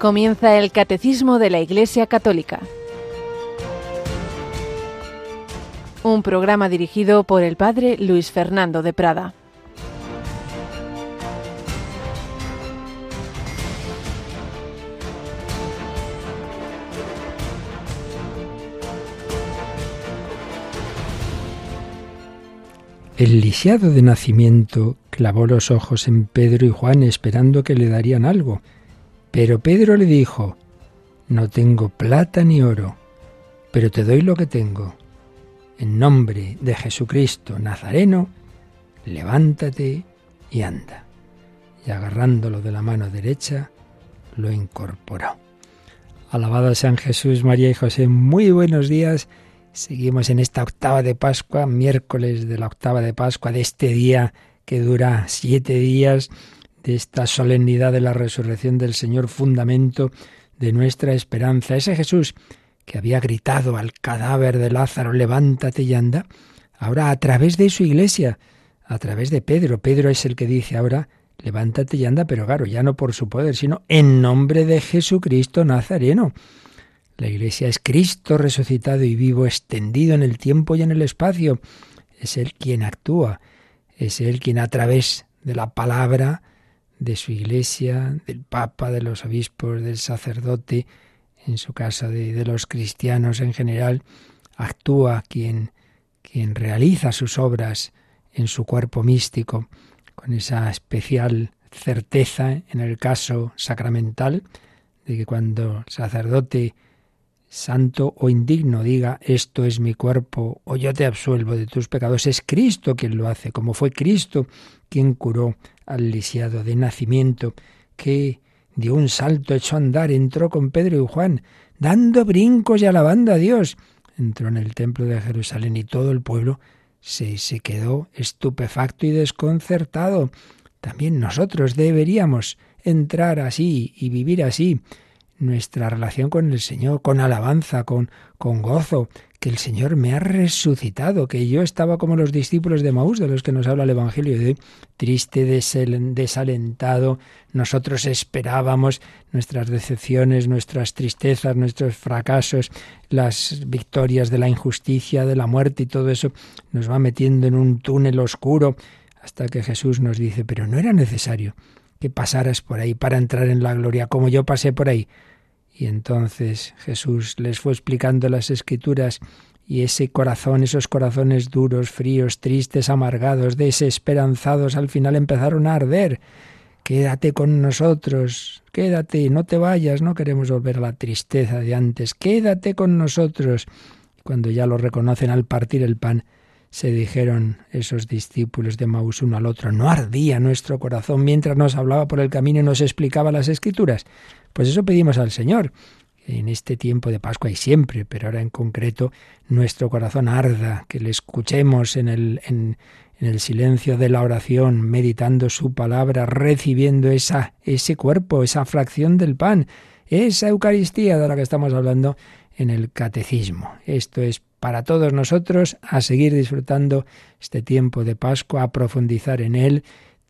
Comienza el Catecismo de la Iglesia Católica. Un programa dirigido por el Padre Luis Fernando de Prada. El lisiado de nacimiento clavó los ojos en Pedro y Juan esperando que le darían algo. Pero Pedro le dijo, No tengo plata ni oro, pero te doy lo que tengo. En nombre de Jesucristo Nazareno, levántate y anda. Y agarrándolo de la mano derecha, lo incorporó. Alabado sean Jesús, María y José. Muy buenos días Seguimos en esta octava de Pascua, miércoles de la octava de Pascua, de este día que dura siete días, de esta solemnidad de la resurrección del Señor, fundamento de nuestra esperanza. Ese Jesús que había gritado al cadáver de Lázaro, levántate y anda, ahora a través de su iglesia, a través de Pedro. Pedro es el que dice ahora, levántate y anda, pero claro, ya no por su poder, sino en nombre de Jesucristo Nazareno. La Iglesia es Cristo resucitado y vivo, extendido en el tiempo y en el espacio. Es Él quien actúa, es Él quien a través de la palabra de su Iglesia, del Papa, de los obispos, del sacerdote, en su caso de, de los cristianos en general, actúa quien, quien realiza sus obras en su cuerpo místico, con esa especial certeza en el caso sacramental, de que cuando el sacerdote santo o indigno diga esto es mi cuerpo o yo te absuelvo de tus pecados, es Cristo quien lo hace, como fue Cristo quien curó al lisiado de nacimiento, que dio un salto, a andar, entró con Pedro y Juan, dando brincos y alabando a Dios. Entró en el templo de Jerusalén y todo el pueblo se, se quedó estupefacto y desconcertado. También nosotros deberíamos entrar así y vivir así nuestra relación con el Señor, con alabanza, con, con gozo, que el Señor me ha resucitado, que yo estaba como los discípulos de Maús, de los que nos habla el Evangelio, de triste, desalentado, nosotros esperábamos nuestras decepciones, nuestras tristezas, nuestros fracasos, las victorias de la injusticia, de la muerte y todo eso nos va metiendo en un túnel oscuro hasta que Jesús nos dice, pero no era necesario que pasaras por ahí para entrar en la gloria, como yo pasé por ahí. Y entonces Jesús les fue explicando las escrituras y ese corazón, esos corazones duros, fríos, tristes, amargados, desesperanzados, al final empezaron a arder. Quédate con nosotros, quédate, no te vayas, no queremos volver a la tristeza de antes, quédate con nosotros. Cuando ya lo reconocen al partir el pan, se dijeron esos discípulos de Maús uno al otro, no ardía nuestro corazón mientras nos hablaba por el camino y nos explicaba las escrituras. Pues eso pedimos al Señor en este tiempo de Pascua y siempre, pero ahora en concreto nuestro corazón arda, que le escuchemos en el, en, el silencio de la oración, meditando su palabra, recibiendo esa, ese cuerpo, esa fracción del pan, esa Eucaristía de la que estamos hablando en el catecismo. Esto es para todos nosotros a seguir disfrutando este tiempo de Pascua, a profundizar en él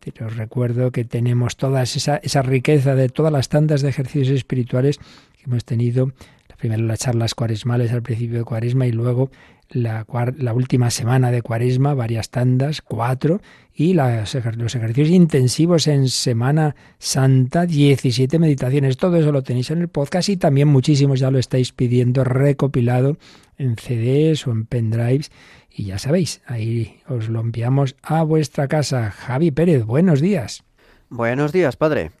pero recuerdo que tenemos toda esa, riqueza de todas las tandas de ejercicios espirituales que hemos tenido. Primero las charlas cuaresmales al principio de cuaresma y luego la, la, última semana de cuaresma, varias tandas, cuatro, y las, los ejercicios intensivos en Semana Santa, 17 meditaciones. Todo eso lo tenéis en el podcast y también muchísimos ya lo estáis pidiendo recopilado en CDs o en pendrives y ya sabéis, ahí os lo enviamos a vuestra casa. Javi Pérez, buenos días. Buenos días, padre.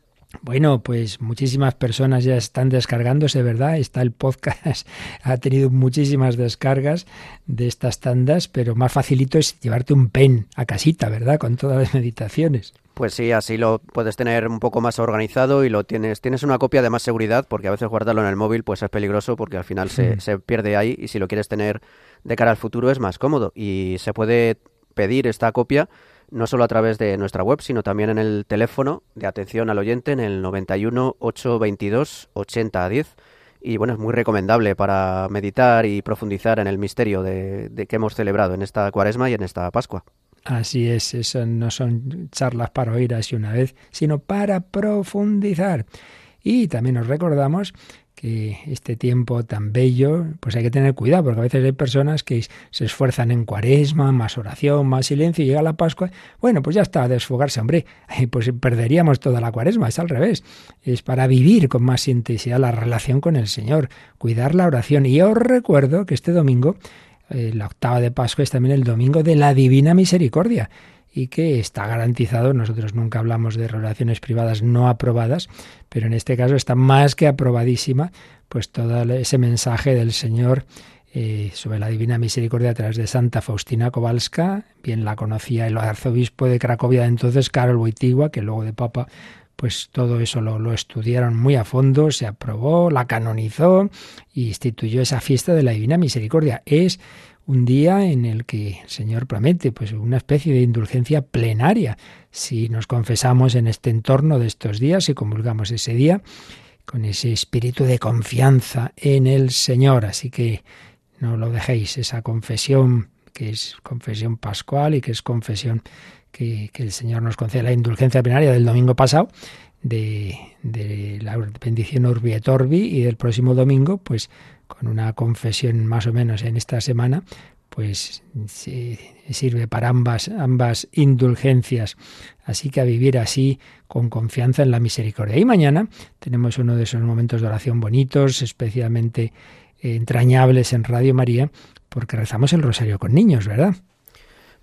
Bueno, pues muchísimas personas ya están descargándose, ¿verdad? Está el podcast, ha tenido muchísimas descargas de estas tandas, pero más facilito es llevarte un pen a casita, ¿verdad? Con todas las meditaciones. Pues sí, así lo puedes tener un poco más organizado y lo tienes, tienes una copia de más seguridad, porque a veces guardarlo en el móvil pues es peligroso porque al final se, se pierde ahí y si lo quieres tener de cara al futuro es más cómodo y se puede pedir esta copia no solo a través de nuestra web, sino también en el teléfono de atención al oyente en el 91 822 8010. Y bueno, es muy recomendable para meditar y profundizar en el misterio de, que hemos celebrado en esta cuaresma y en esta Pascua. Así es, eso no son charlas para oír así una vez, sino para profundizar. Y también nos recordamos este tiempo tan bello, pues hay que tener cuidado, porque a veces hay personas que se esfuerzan en cuaresma, más oración, más silencio, y llega la Pascua, bueno, pues ya está, a desfogarse, hombre, pues perderíamos toda la cuaresma, es al revés, es para vivir con más intensidad la relación con el Señor, cuidar la oración. Y os recuerdo que este domingo, eh, la octava de Pascua, es también el domingo de la Divina Misericordia y que está garantizado. Nosotros nunca hablamos de relaciones privadas no aprobadas, pero en este caso está más que aprobadísima, pues todo ese mensaje del Señor eh, sobre la Divina Misericordia a través de Santa Faustina Kowalska, bien la conocía el arzobispo de Cracovia entonces, Karol Wojtyła, que luego de Papa pues todo eso lo, lo, estudiaron muy a fondo, se aprobó, la canonizó y instituyó esa fiesta de la Divina Misericordia. Es un día en el que el Señor promete pues una especie de indulgencia plenaria si nos confesamos en este entorno de estos días y comulgamos ese día con ese espíritu de confianza en el Señor. Así que no lo dejéis, esa confesión que es confesión pascual y que es confesión que, el Señor nos concede la indulgencia plenaria del domingo pasado, de, de la bendición Urbi et Orbi y del próximo domingo, pues con una confesión más o menos en esta semana, pues sirve para ambas, ambas indulgencias. Así que a vivir así con confianza en la misericordia. Y mañana tenemos uno de esos momentos de oración bonitos, especialmente entrañables en Radio María, porque rezamos el rosario con niños, ¿verdad?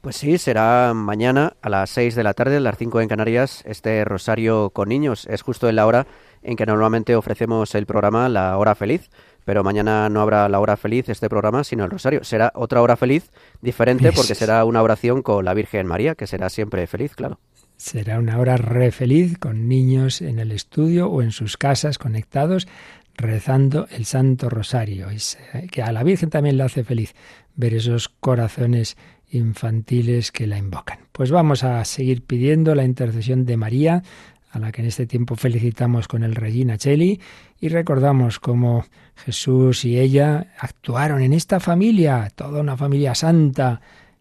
Pues sí, será mañana a las 6 de la tarde, a las 5 en Canarias, este rosario con niños. Es justo en la hora en que normalmente ofrecemos el programa La Hora Feliz pero mañana no habrá la hora feliz este programa, sino el rosario. Será otra hora feliz diferente porque será una oración con la Virgen María, que será siempre feliz, claro. Será una hora re feliz con niños en el estudio o en sus casas conectados rezando el Santo Rosario. Y que a la Virgen también le hace feliz ver esos corazones infantiles que la invocan. Pues vamos a seguir pidiendo la intercesión de María, a la que en este tiempo felicitamos con el Regina Cheli y recordamos cómo Jesús y ella actuaron en esta familia, toda una familia santa,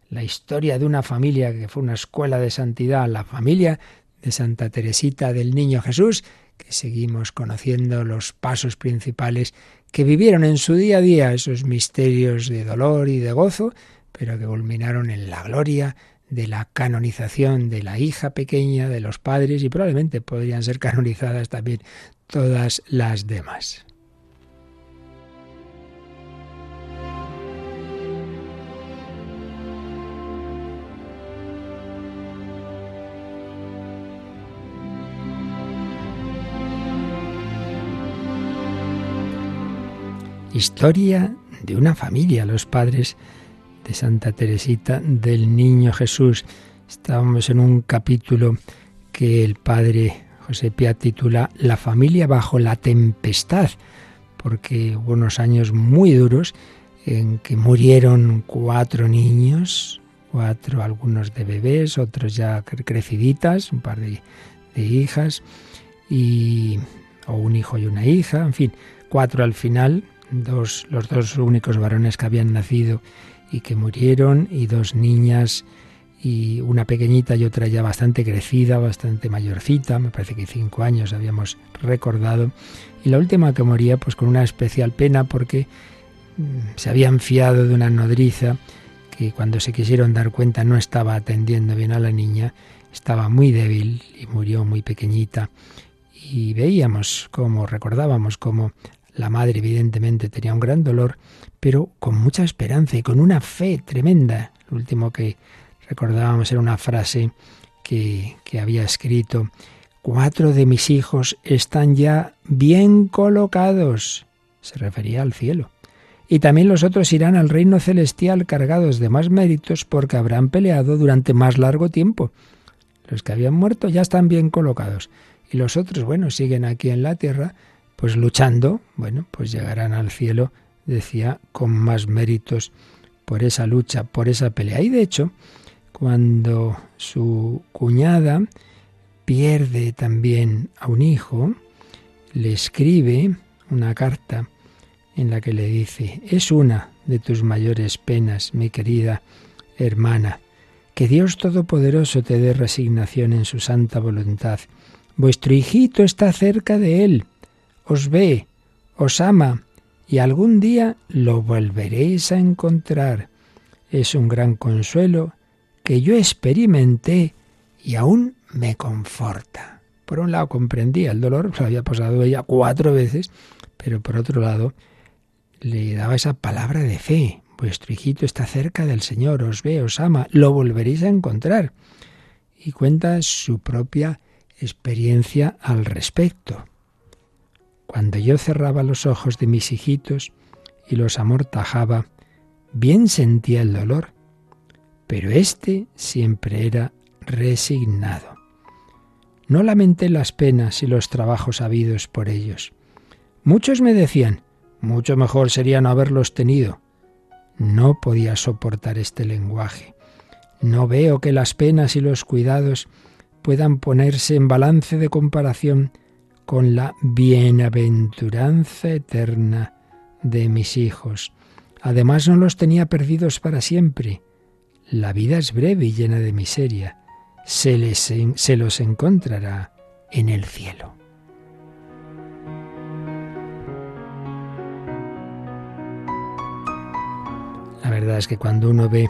la historia de una familia que fue una escuela de santidad, la familia de Santa Teresita del Niño Jesús, que seguimos conociendo los pasos principales que vivieron en su día a día, esos misterios de dolor y de gozo, pero que culminaron en la gloria de la canonización de la hija pequeña de los padres y probablemente podrían ser canonizadas también todas las demás. Historia de una familia, los padres de Santa Teresita del Niño Jesús. Estábamos en un capítulo que el padre José titula La familia bajo la tempestad, porque hubo unos años muy duros en que murieron cuatro niños, cuatro, algunos de bebés, otros ya creciditas, un par de, de hijas, y, o un hijo y una hija, en fin, cuatro al final, dos, los dos únicos varones que habían nacido y que murieron, y dos niñas, y una pequeñita y otra ya bastante crecida, bastante mayorcita, me parece que cinco años habíamos recordado, y la última que moría pues con una especial pena porque mm, se habían fiado de una nodriza que cuando se quisieron dar cuenta no estaba atendiendo bien a la niña, estaba muy débil y murió muy pequeñita. Y veíamos como, recordábamos como la madre evidentemente tenía un gran dolor, pero con mucha esperanza y con una fe tremenda. Lo último que recordábamos era una frase que, que había escrito, cuatro de mis hijos están ya bien colocados. Se refería al cielo. Y también los otros irán al reino celestial cargados de más méritos porque habrán peleado durante más largo tiempo. Los que habían muerto ya están bien colocados. Y los otros, bueno, siguen aquí en la tierra, pues luchando, bueno, pues llegarán al cielo decía, con más méritos por esa lucha, por esa pelea. Y de hecho, cuando su cuñada pierde también a un hijo, le escribe una carta en la que le dice, es una de tus mayores penas, mi querida hermana, que Dios Todopoderoso te dé resignación en su santa voluntad. Vuestro hijito está cerca de él, os ve, os ama, y algún día lo volveréis a encontrar. Es un gran consuelo que yo experimenté y aún me conforta. Por un lado comprendía el dolor, se había pasado ella cuatro veces, pero por otro lado le daba esa palabra de fe. Vuestro hijito está cerca del Señor, os ve, os ama, lo volveréis a encontrar. Y cuenta su propia experiencia al respecto. Cuando yo cerraba los ojos de mis hijitos y los amortajaba, bien sentía el dolor, pero éste siempre era resignado. No lamenté las penas y los trabajos habidos por ellos. Muchos me decían, mucho mejor sería no haberlos tenido. No podía soportar este lenguaje. No veo que las penas y los cuidados puedan ponerse en balance de comparación con la bienaventuranza eterna de mis hijos. Además no los tenía perdidos para siempre. La vida es breve y llena de miseria. Se, se los encontrará en el cielo. La verdad es que cuando uno ve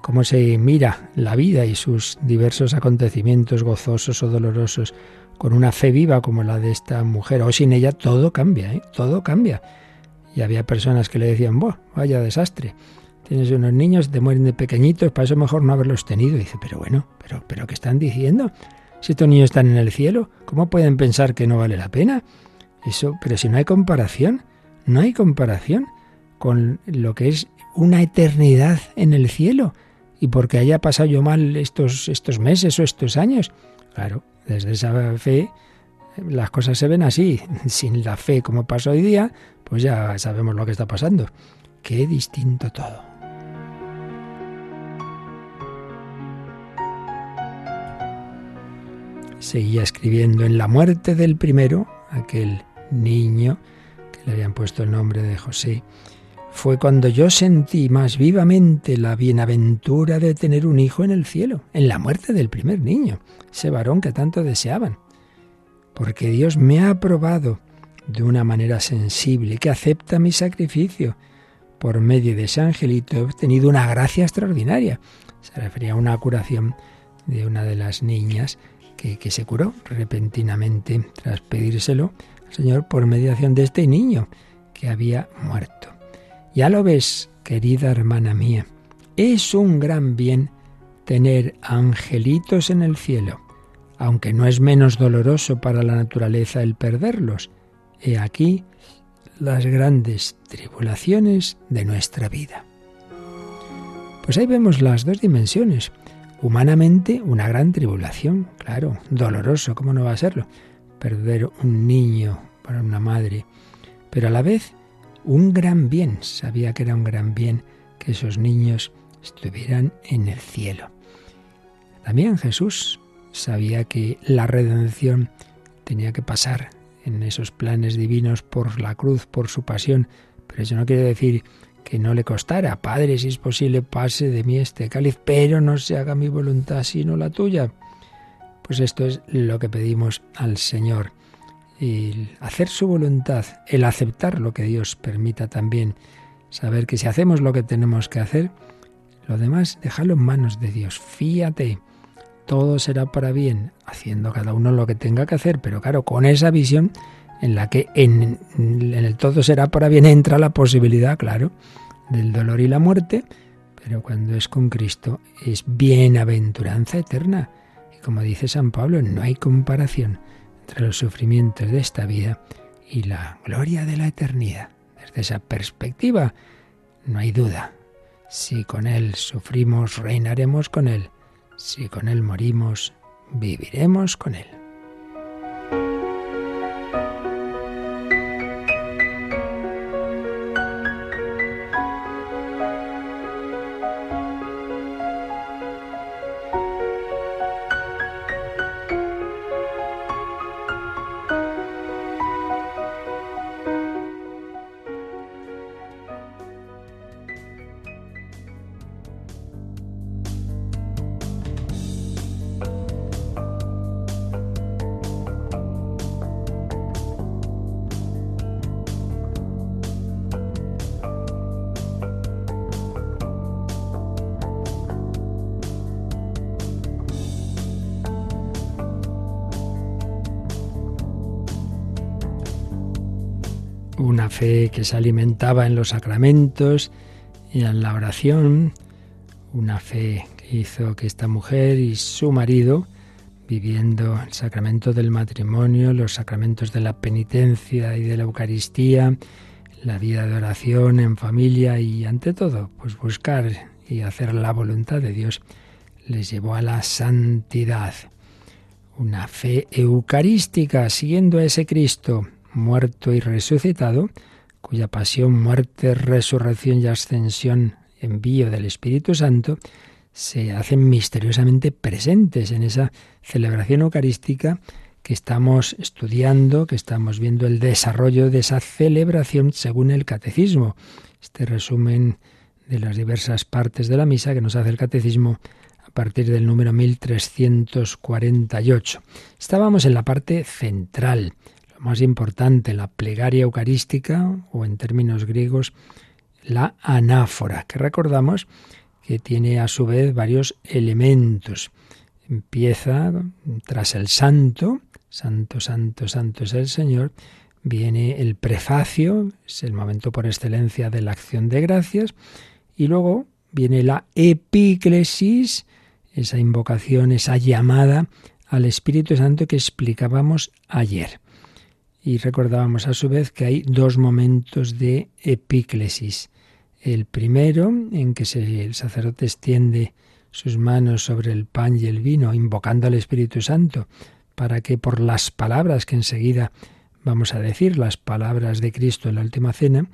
cómo se mira la vida y sus diversos acontecimientos gozosos o dolorosos con una fe viva como la de esta mujer, o sin ella, todo cambia, ¿eh? todo cambia. Y había personas que le decían, vaya desastre, tienes unos niños, te mueren de pequeñitos, para eso mejor no haberlos tenido. Dice, pero bueno, pero, pero ¿qué están diciendo? Si estos niños están en el cielo, ¿cómo pueden pensar que no vale la pena? Eso, pero si no hay comparación, no hay comparación con lo que es una eternidad en el cielo y porque haya pasado yo mal estos, estos meses o estos años. Claro, desde esa fe las cosas se ven así. Sin la fe como pasa hoy día, pues ya sabemos lo que está pasando. Qué distinto todo. Seguía escribiendo en la muerte del primero, aquel niño que le habían puesto el nombre de José, fue cuando yo sentí más vivamente la bienaventura de tener un hijo en el cielo, en la muerte del primer niño, ese varón que tanto deseaban. Porque Dios me ha aprobado de una manera sensible, que acepta mi sacrificio. Por medio de ese angelito he obtenido una gracia extraordinaria. Se refería a una curación de una de las niñas que, se curó repentinamente tras pedírselo al Señor por mediación de este niño que había muerto. Ya lo ves, querida hermana mía, es un gran bien tener angelitos en el cielo, aunque no es menos doloroso para la naturaleza el perderlos. He aquí las grandes tribulaciones de nuestra vida. Pues ahí vemos las dos dimensiones. Humanamente, una gran tribulación, claro, doloroso, ¿cómo no va a serlo? Perder un niño para una madre, pero a la vez un gran bien, sabía que era un gran bien que esos niños estuvieran en el cielo. También Jesús sabía que la redención tenía que pasar en esos planes divinos por la cruz, por su pasión, pero eso no quiere decir que no le costara. Padre, si es posible, pase de mí este cáliz, pero no se haga mi voluntad sino la tuya. Pues esto es lo que pedimos al Señor el hacer su voluntad, el aceptar lo que Dios permita también, saber que si hacemos lo que tenemos que hacer, lo demás déjalo en manos de Dios, fíate, todo será para bien, haciendo cada uno lo que tenga que hacer, pero claro, con esa visión en la que en, en el todo será para bien entra la posibilidad, claro, del dolor y la muerte, pero cuando es con Cristo es bienaventuranza eterna. Y como dice San Pablo, no hay comparación entre los sufrimientos de esta vida y la gloria de la eternidad. Desde esa perspectiva, no hay duda. Si con Él sufrimos, reinaremos con Él. Si con Él morimos, viviremos con Él. Se alimentaba en los sacramentos y en la oración, una fe que hizo que esta mujer y su marido, viviendo el sacramento del matrimonio, los sacramentos de la penitencia y de la Eucaristía, la vida de oración en familia y ante todo, pues buscar y hacer la voluntad de Dios, les llevó a la santidad. Una fe eucarística, siguiendo a ese Cristo muerto y resucitado, cuya pasión, muerte, resurrección y ascensión, envío del Espíritu Santo, se hacen misteriosamente presentes en esa celebración eucarística que estamos estudiando, que estamos viendo el desarrollo de esa celebración según el catecismo. Este resumen de las diversas partes de la misa que nos hace el catecismo a partir del número 1348. Estábamos en la parte central, más importante, la plegaria eucarística o en términos griegos la anáfora, que recordamos que tiene a su vez varios elementos. Empieza tras el santo, santo, santo, santo es el Señor, viene el prefacio, es el momento por excelencia de la acción de gracias, y luego viene la epíclesis, esa invocación, esa llamada al Espíritu Santo que explicábamos ayer. Y recordábamos a su vez que hay dos momentos de epíclesis. El primero, en que el sacerdote extiende sus manos sobre el pan y el vino, invocando al Espíritu Santo, para que por las palabras que enseguida vamos a decir, las palabras de Cristo en la última cena,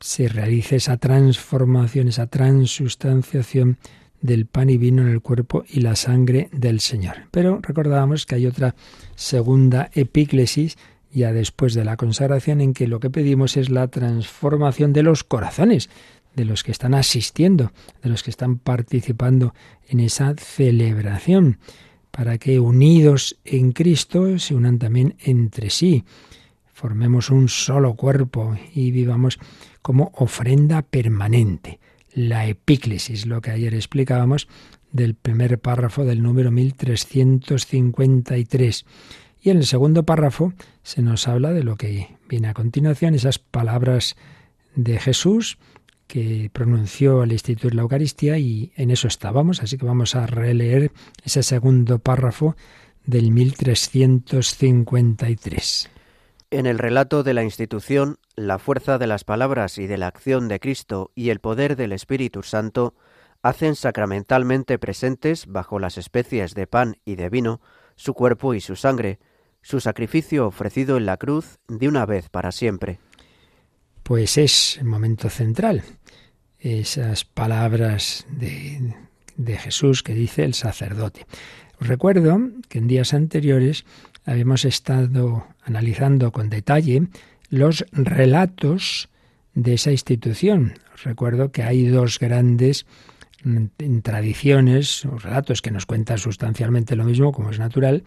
se realice esa transformación, esa transustanciación del pan y vino en el cuerpo y la sangre del Señor. Pero recordábamos que hay otra segunda epíclesis ya después de la consagración en que lo que pedimos es la transformación de los corazones de los que están asistiendo, de los que están participando en esa celebración, para que unidos en Cristo se unan también entre sí, formemos un solo cuerpo y vivamos como ofrenda permanente. La epíclesis, lo que ayer explicábamos del primer párrafo del número 1353. Y en el segundo párrafo se nos habla de lo que viene a continuación, esas palabras de Jesús que pronunció al instituir la Eucaristía y en eso estábamos, así que vamos a releer ese segundo párrafo del 1353. En el relato de la institución, la fuerza de las palabras y de la acción de Cristo y el poder del Espíritu Santo hacen sacramentalmente presentes, bajo las especies de pan y de vino, su cuerpo y su sangre, su sacrificio ofrecido en la cruz de una vez para siempre. Pues es el momento central, esas palabras de, de Jesús que dice el sacerdote. Os recuerdo que en días anteriores habíamos estado analizando con detalle los relatos de esa institución. recuerdo que hay dos grandes mm, tradiciones o relatos que nos cuentan sustancialmente lo mismo, como es natural,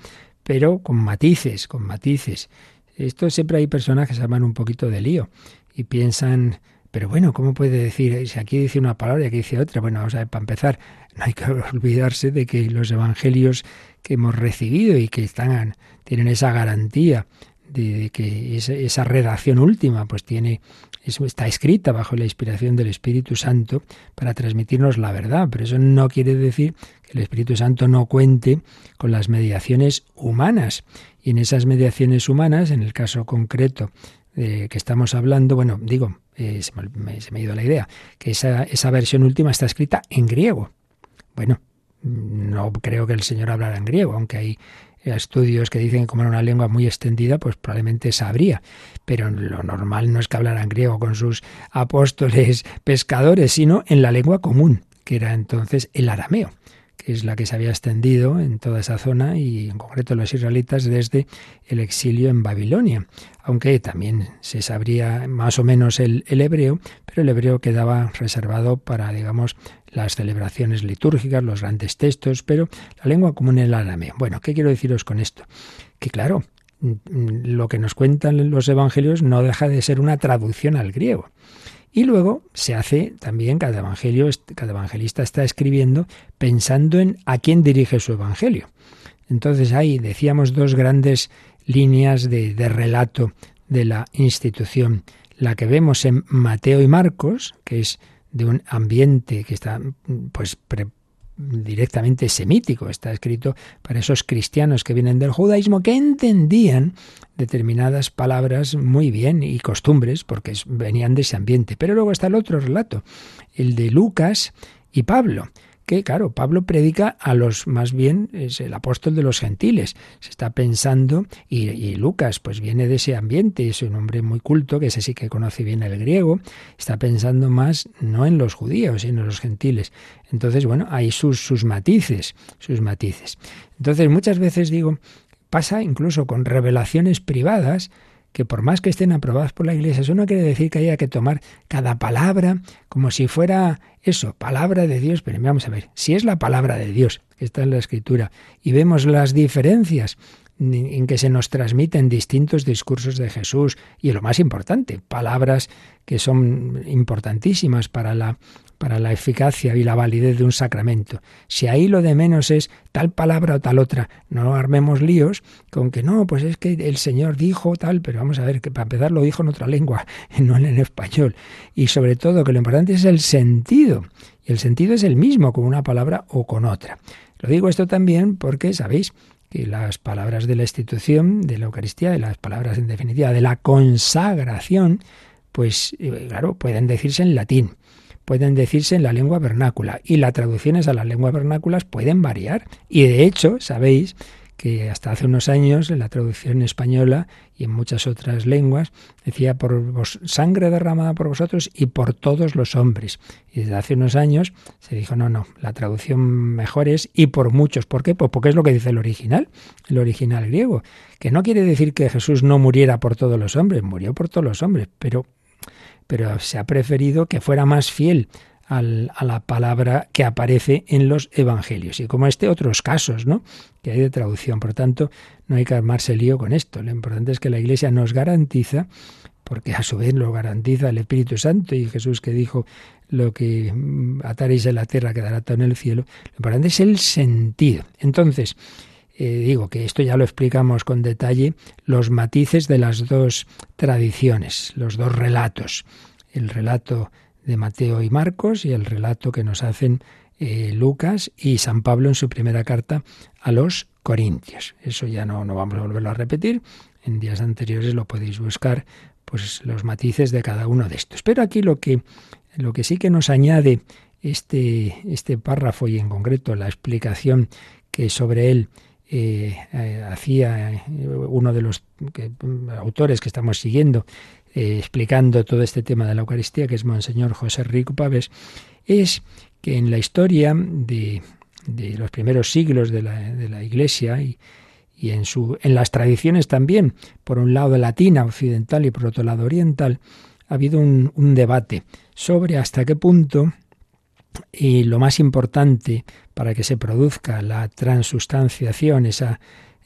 pero con matices, con matices. Esto siempre hay personas que se llaman un poquito de lío y piensan, pero bueno, ¿cómo puede decir? Si aquí dice una palabra y aquí dice otra. Bueno, vamos a ver, para empezar, no hay que olvidarse de que los evangelios que hemos recibido y que están, tienen esa garantía de, que esa, redacción última pues tiene está escrita bajo la inspiración del Espíritu Santo para transmitirnos la verdad, pero eso no quiere decir que el Espíritu Santo no cuente con las mediaciones humanas. Y en esas mediaciones humanas, en el caso concreto de que estamos hablando, bueno, digo, eh, se, me, ha ido la idea, que esa, esa versión última está escrita en griego. Bueno, no creo que el Señor hablara en griego, aunque hay estudios que dicen que como era una lengua muy extendida, pues probablemente sabría. Pero lo normal no es que hablaran griego con sus apóstoles pescadores, sino en la lengua común, que era entonces el arameo que es la que se había extendido en toda esa zona y en concreto los israelitas desde el exilio en Babilonia, aunque también se sabría más o menos el, el hebreo, pero el hebreo quedaba reservado para, digamos, las celebraciones litúrgicas, los grandes textos, pero la lengua común es el arameo. Bueno, ¿qué quiero deciros con esto? Que claro, lo que nos cuentan los evangelios no deja de ser una traducción al griego. Y luego se hace también, cada evangelio, cada evangelista está escribiendo pensando en a quién dirige su evangelio. Entonces ahí decíamos dos grandes líneas de, relato de la institución. La que vemos en Mateo y Marcos, que es de un ambiente que está pues directamente semítico, está escrito para esos cristianos que vienen del judaísmo que entendían determinadas palabras muy bien y costumbres porque venían de ese ambiente. Pero luego está el otro relato, el de Lucas y Pablo que, claro, Pablo predica a los, más bien, es el apóstol de los gentiles. Se está pensando, y, Lucas, pues viene de ese ambiente, es un hombre muy culto, que ese sí que conoce bien el griego, está pensando más no en los judíos, sino en los gentiles. Entonces, bueno, hay sus, sus matices, sus matices. Entonces, muchas veces digo, pasa incluso con revelaciones privadas, que por más que estén aprobadas por la Iglesia, eso no quiere decir que haya que tomar cada palabra como si fuera eso, palabra de Dios. Pero vamos a ver, si es la palabra de Dios que está en la Escritura y vemos las diferencias en que se nos transmiten distintos discursos de Jesús y lo más importante, palabras que son importantísimas para la para la eficacia y la validez de un sacramento. Si ahí lo de menos es tal palabra o tal otra, no armemos líos con que no, pues es que el Señor dijo tal, pero vamos a ver, que para empezar lo dijo en otra lengua, no en español. Y sobre todo que lo importante es el sentido. Y el sentido es el mismo con una palabra o con otra. Lo digo esto también porque, ¿sabéis? que las palabras de la institución de la Eucaristía, de las palabras en definitiva de la consagración, pues eh, claro, pueden decirse en latín pueden decirse en la lengua vernácula y las traducciones a las lenguas vernáculas pueden variar. Y de hecho, sabéis que hasta hace unos años en la traducción española y en muchas otras lenguas decía por vos, sangre derramada por vosotros y por todos los hombres. Y desde hace unos años se dijo, no, no, la traducción mejor es y por muchos. ¿Por qué? Pues porque es lo que dice el original, el original griego, que no quiere decir que Jesús no muriera por todos los hombres, murió por todos los hombres, pero pero se ha preferido que fuera más fiel a la palabra que aparece en los evangelios. Y como este, otros casos, ¿no? Que hay de traducción. Por tanto, no hay que armarse lío con esto. Lo importante es que la Iglesia nos garantiza, porque a su vez lo garantiza el Espíritu Santo y Jesús que dijo lo que mm, ataréis en la tierra quedará todo en el cielo. Lo importante es el sentido. Entonces, eh, digo que esto ya lo explicamos con detalle, los matices de las dos tradiciones, los dos relatos, el relato de Mateo y Marcos y el relato que nos hacen eh, Lucas y San Pablo en su primera carta a los Corintios. Eso ya no, no vamos a volverlo a repetir, en días anteriores lo podéis buscar, pues los matices de cada uno de estos. Pero aquí lo que, lo que sí que nos añade este, este párrafo y en concreto la explicación que sobre él eh, eh, hacía eh, uno de los autores que estamos siguiendo, explicando todo este tema de la Eucaristía, que es Monseñor José Rico Pávez, es que en la historia de, los primeros siglos de la, Iglesia y, en, su, en las tradiciones también, por un lado latina, occidental y por otro lado oriental, ha habido un debate sobre hasta qué punto y lo más importante para que se produzca la transustanciación, esa,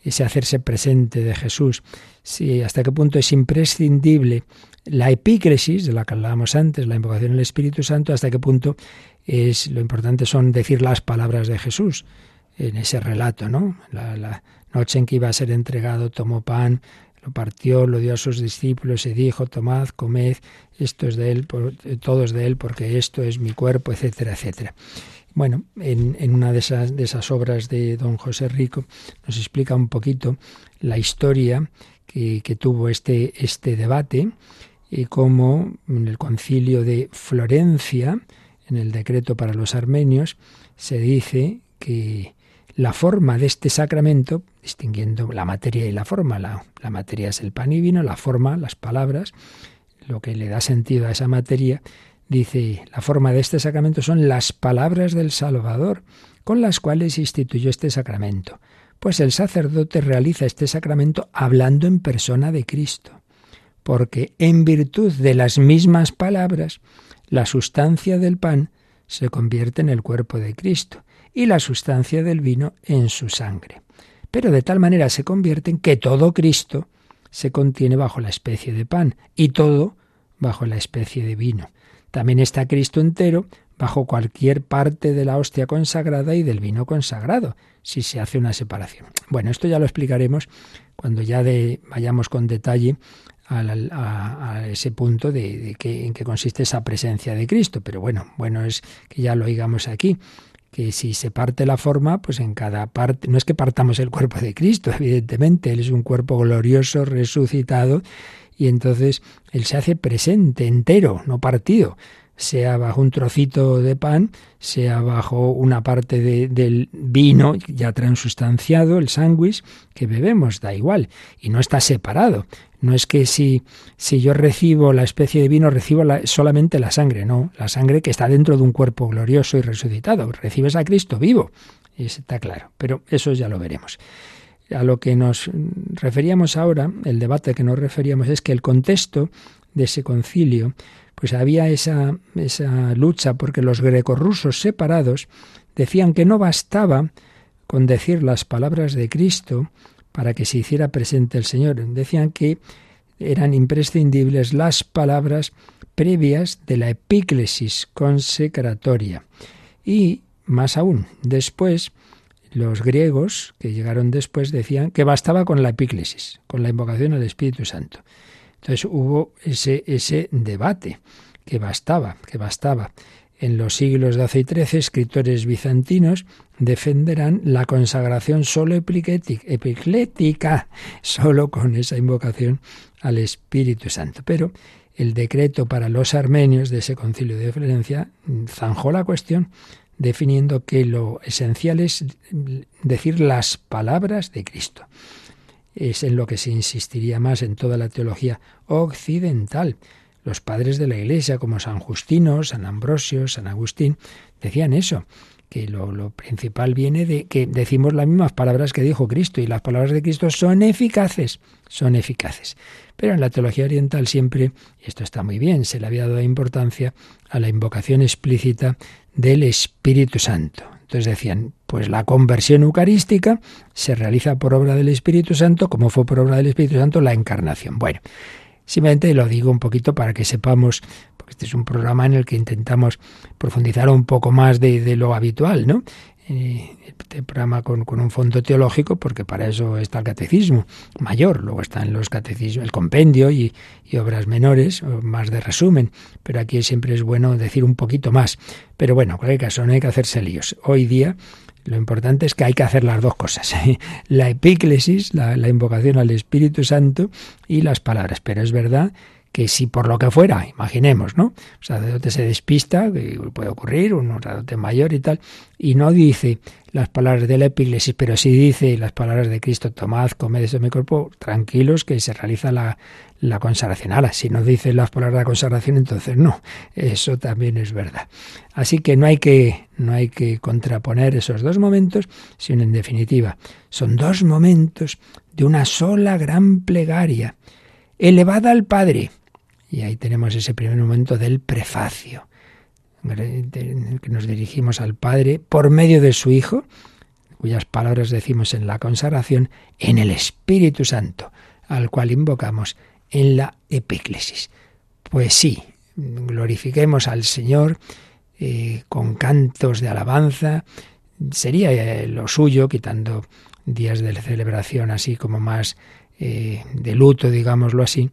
ese hacerse presente de Jesús, si hasta qué punto es imprescindible la epícresis, de la que hablábamos antes, la invocación del Espíritu Santo, hasta qué punto es lo importante son decir las palabras de Jesús en ese relato, ¿no? La, la noche en que iba a ser entregado tomó pan, lo partió, lo dio a sus discípulos y dijo, tomad, comed, esto es de él, por, todo es de él, porque esto es mi cuerpo, etcétera, etcétera. Bueno, en, una de esas, obras de don José Rico nos explica un poquito la historia que, que tuvo este, este debate y cómo en el concilio de Florencia, en el decreto para los armenios, se dice que la forma de este sacramento, distinguiendo la materia y la forma, la, materia es el pan y vino, la forma, las palabras, lo que le da sentido a esa materia, dice, la forma de este sacramento son las palabras del Salvador, con las cuales instituyó este sacramento, pues el sacerdote realiza este sacramento hablando en persona de Cristo, porque en virtud de las mismas palabras, la sustancia del pan se convierte en el cuerpo de Cristo, y la sustancia del vino en su sangre. Pero de tal manera se convierten que todo Cristo se contiene bajo la especie de pan y todo bajo la especie de vino. También está Cristo entero bajo cualquier parte de la hostia consagrada y del vino consagrado, si se hace una separación. Bueno, esto ya lo explicaremos cuando ya de, vayamos con detalle a, ese punto de, que, en que consiste esa presencia de Cristo. Pero bueno, bueno es que ya lo oigamos aquí que si se parte la forma, pues en cada parte, no es que partamos el cuerpo de Cristo, evidentemente, Él es un cuerpo glorioso, resucitado, y entonces Él se hace presente, entero, no partido sea bajo un trocito de pan, sea bajo una parte del vino ya transustanciado, el sándwich que bebemos, da igual, y no está separado. No es que si, si yo recibo la especie de vino, recibo solamente la sangre, no, la sangre que está dentro de un cuerpo glorioso y resucitado. Recibes a Cristo vivo, y está claro, pero eso ya lo veremos. A lo que nos referíamos ahora, el debate que nos referíamos es que el contexto de ese concilio pues había esa, esa lucha porque los grecorrusos separados decían que no bastaba con decir las palabras de Cristo para que se hiciera presente el Señor. Decían que eran imprescindibles las palabras previas de la epíclesis consecratoria. Y más aún, después, los griegos que llegaron después decían que bastaba con la epíclesis, con la invocación al Espíritu Santo. Entonces hubo ese, ese debate, que bastaba, que bastaba. En los siglos XII y XIII, escritores bizantinos defenderán la consagración solo epiclética, solo con esa invocación al Espíritu Santo. Pero el decreto para los armenios de ese concilio de Florencia zanjó la cuestión definiendo que lo esencial es decir las palabras de Cristo es en lo que se insistiría más en toda la teología occidental. Los padres de la Iglesia, como San Justino, San Ambrosio, San Agustín, decían eso, que lo, lo, principal viene de que decimos las mismas palabras que dijo Cristo y las palabras de Cristo son eficaces, son eficaces. Pero en la teología oriental siempre, y esto está muy bien, se le había dado importancia a la invocación explícita del Espíritu Santo. Entonces decían, pues la conversión eucarística se realiza por obra del Espíritu Santo, como fue por obra del Espíritu Santo la encarnación. Bueno, simplemente lo digo un poquito para que sepamos, porque este es un programa en el que intentamos profundizar un poco más de, de lo habitual, ¿no? Este programa con, con, un fondo teológico, porque para eso está el catecismo mayor, luego están los catecismos, el compendio y, y, obras menores, más de resumen, pero aquí siempre es bueno decir un poquito más. Pero bueno, en cualquier caso, no hay que hacerse líos. Hoy día lo importante es que hay que hacer las dos cosas, la epíclesis, la, la invocación al Espíritu Santo y las palabras, pero es verdad que si por lo que fuera, imaginemos, ¿no? Un sacerdote se despista, puede ocurrir, un sacerdote mayor y tal, y no dice las palabras de la epíclesis, pero sí dice las palabras de Cristo, tomad, comed de mi cuerpo, tranquilos que se realiza la, la consagración. Ahora, si no dice las palabras de la consagración, entonces no, eso también es verdad. Así que no hay que, no hay que contraponer esos dos momentos, sino en definitiva, son dos momentos de una sola gran plegaria, elevada al Padre, y ahí tenemos ese primer momento del prefacio, en el que nos dirigimos al Padre por medio de su Hijo, cuyas palabras decimos en la consagración, en el Espíritu Santo, al cual invocamos en la epíclesis. Pues sí, glorifiquemos al Señor eh, con cantos de alabanza, sería eh, lo suyo, quitando días de celebración así como más eh, de luto, digámoslo así,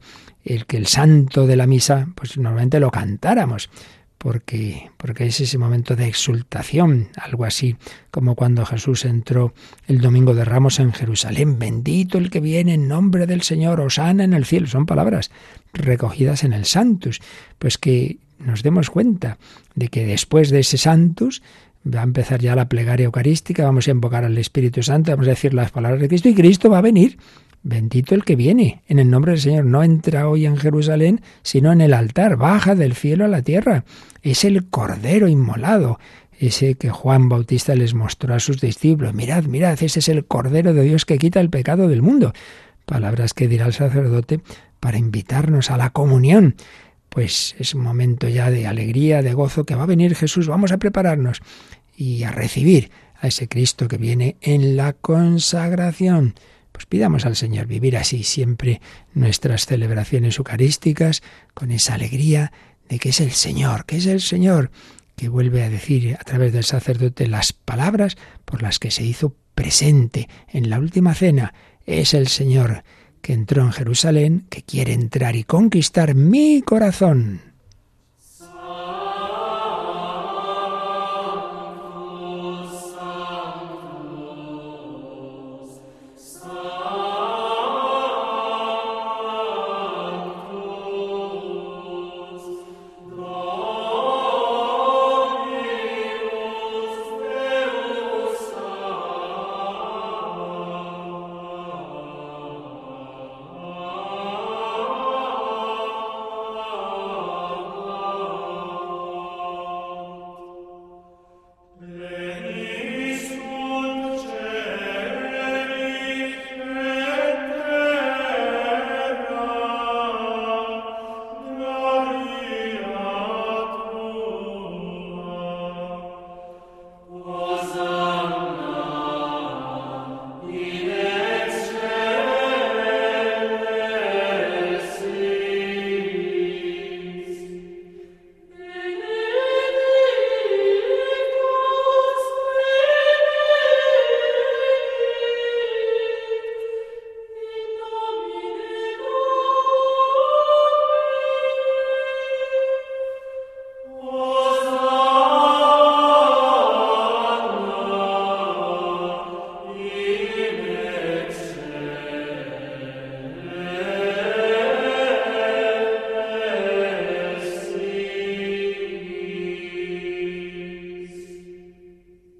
el que el santo de la misa, pues normalmente lo cantáramos, porque, porque es ese momento de exultación, algo así como cuando Jesús entró el domingo de Ramos en Jerusalén, bendito el que viene en nombre del Señor, osana en el cielo, son palabras recogidas en el Santus, pues que nos demos cuenta de que después de ese Santus va a empezar ya la plegaria eucarística, vamos a invocar al Espíritu Santo, vamos a decir las palabras de Cristo y Cristo va a venir Bendito el que viene, en el nombre del Señor. No entra hoy en Jerusalén, sino en el altar, baja del cielo a la tierra. Es el Cordero inmolado, ese que Juan Bautista les mostró a sus discípulos. Mirad, mirad, ese es el Cordero de Dios que quita el pecado del mundo. Palabras que dirá el sacerdote para invitarnos a la comunión. Pues es un momento ya de alegría, de gozo, que va a venir Jesús. Vamos a prepararnos y a recibir a ese Cristo que viene en la consagración. Pues pidamos al Señor vivir así siempre nuestras celebraciones eucarísticas con esa alegría de que es el Señor, que es el Señor que vuelve a decir a través del sacerdote las palabras por las que se hizo presente en la última cena. Es el Señor que entró en Jerusalén, que quiere entrar y conquistar mi corazón.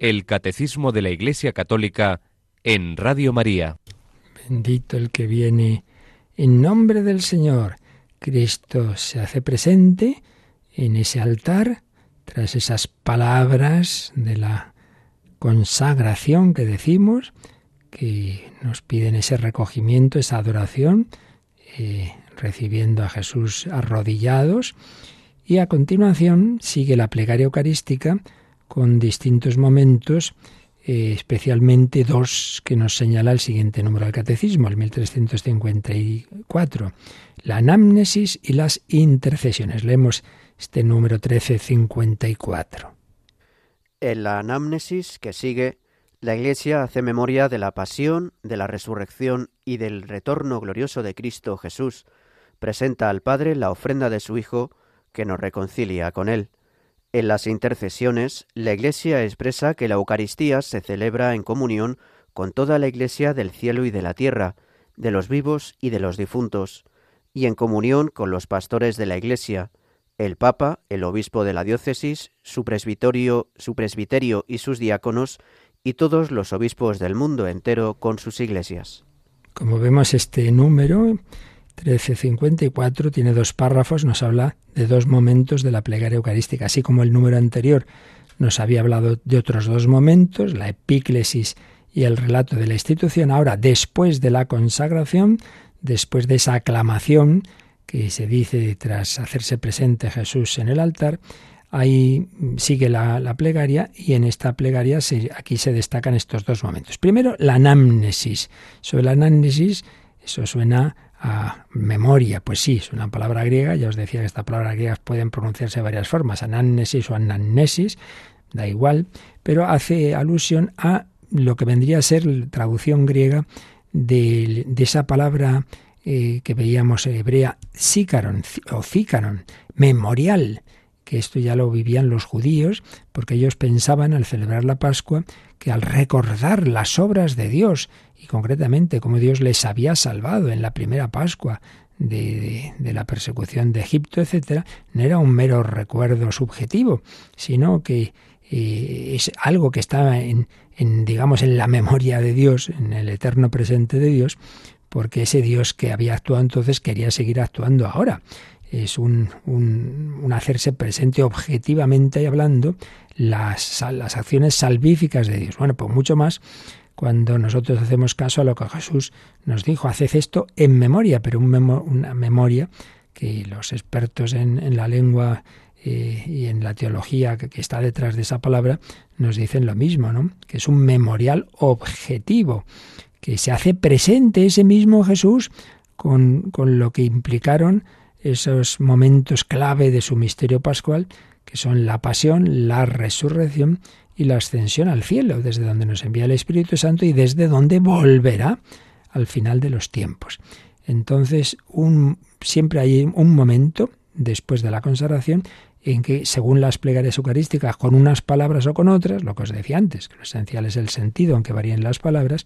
El Catecismo de la Iglesia Católica en Radio María. Bendito el que viene en nombre del Señor. Cristo se hace presente en ese altar tras esas palabras de la consagración que decimos, que nos piden ese recogimiento, esa adoración, eh, recibiendo a Jesús arrodillados. Y a continuación sigue la plegaria eucarística con distintos momentos, eh, especialmente dos que nos señala el siguiente número del catecismo, el 1354, la anamnesis y las intercesiones. Leemos este número 1354. En la anamnesis que sigue, la Iglesia hace memoria de la pasión, de la resurrección y del retorno glorioso de Cristo Jesús. Presenta al Padre la ofrenda de su Hijo, que nos reconcilia con Él. En las intercesiones, la Iglesia expresa que la Eucaristía se celebra en comunión con toda la Iglesia del cielo y de la tierra, de los vivos y de los difuntos, y en comunión con los pastores de la Iglesia, el Papa, el obispo de la diócesis, su presbiterio, su presbiterio y sus diáconos, y todos los obispos del mundo entero con sus iglesias. Como vemos este número 1354 tiene dos párrafos, nos habla de dos momentos de la plegaria eucarística, así como el número anterior nos había hablado de otros dos momentos, la epíclesis y el relato de la institución. Ahora, después de la consagración, después de esa aclamación que se dice tras hacerse presente Jesús en el altar, ahí sigue la, plegaria y en esta plegaria aquí se destacan estos dos momentos. Primero, la anamnesis. Sobre la anamnesis, eso suena a memoria, pues sí, es una palabra griega, ya os decía que estas palabras griegas pueden pronunciarse de varias formas, anamnesis o anamnesis, da igual, pero hace alusión a lo que vendría a ser la traducción griega de, esa palabra eh, que veíamos en hebrea, sícaron o cícaron, memorial, que esto ya lo vivían los judíos, porque ellos pensaban al celebrar la Pascua que al recordar las obras de Dios, y concretamente como Dios les había salvado en la primera Pascua de, la persecución de Egipto, etc., no era un mero recuerdo subjetivo, sino que eh, es algo que estaba en, en, digamos, en la memoria de Dios, en el eterno presente de Dios, porque ese Dios que había actuado entonces quería seguir actuando ahora. Es un, un, un hacerse presente objetivamente hablando las, las acciones salvíficas de Dios. Bueno, pues mucho más cuando nosotros hacemos caso a lo que Jesús nos dijo, haced esto en memoria, pero una memoria que los expertos en, la lengua eh, y en la teología que, que, está detrás de esa palabra nos dicen lo mismo, ¿no? Que es un memorial objetivo, que se hace presente ese mismo Jesús con, con lo que implicaron esos momentos clave de su misterio pascual, que son la pasión, la resurrección y la ascensión al cielo, desde donde nos envía el Espíritu Santo y desde donde volverá al final de los tiempos. Entonces, un, siempre hay un momento después de la consagración en que, según las plegarias eucarísticas, con unas palabras o con otras, lo que os decía antes, que lo esencial es el sentido, aunque varíen las palabras,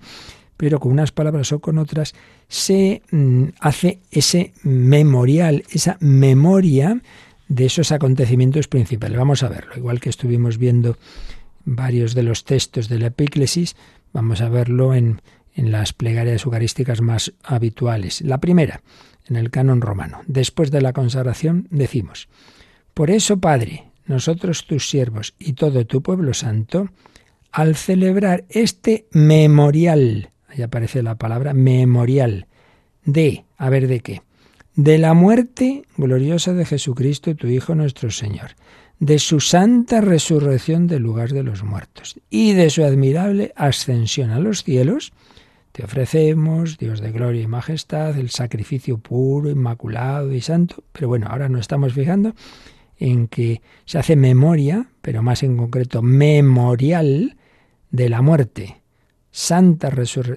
pero con unas palabras o con otras, se mm, hace ese memorial, esa memoria de esos acontecimientos principales. Vamos a verlo, igual que estuvimos viendo varios de los textos de la epíclesis, vamos a verlo en, en las plegarias eucarísticas más habituales. La primera, en el canon romano. Después de la consagración decimos, por eso, Padre, nosotros tus siervos y todo tu pueblo santo, al celebrar este memorial, ahí aparece la palabra memorial, de, a ver de qué, de la muerte gloriosa de Jesucristo, tu Hijo nuestro Señor, de su santa resurrección del lugar de los muertos. Y de su admirable ascensión a los cielos, te ofrecemos, Dios de gloria y majestad, el sacrificio puro, inmaculado y santo. Pero bueno, ahora nos estamos fijando en que se hace memoria, pero más en concreto memorial de la muerte, santa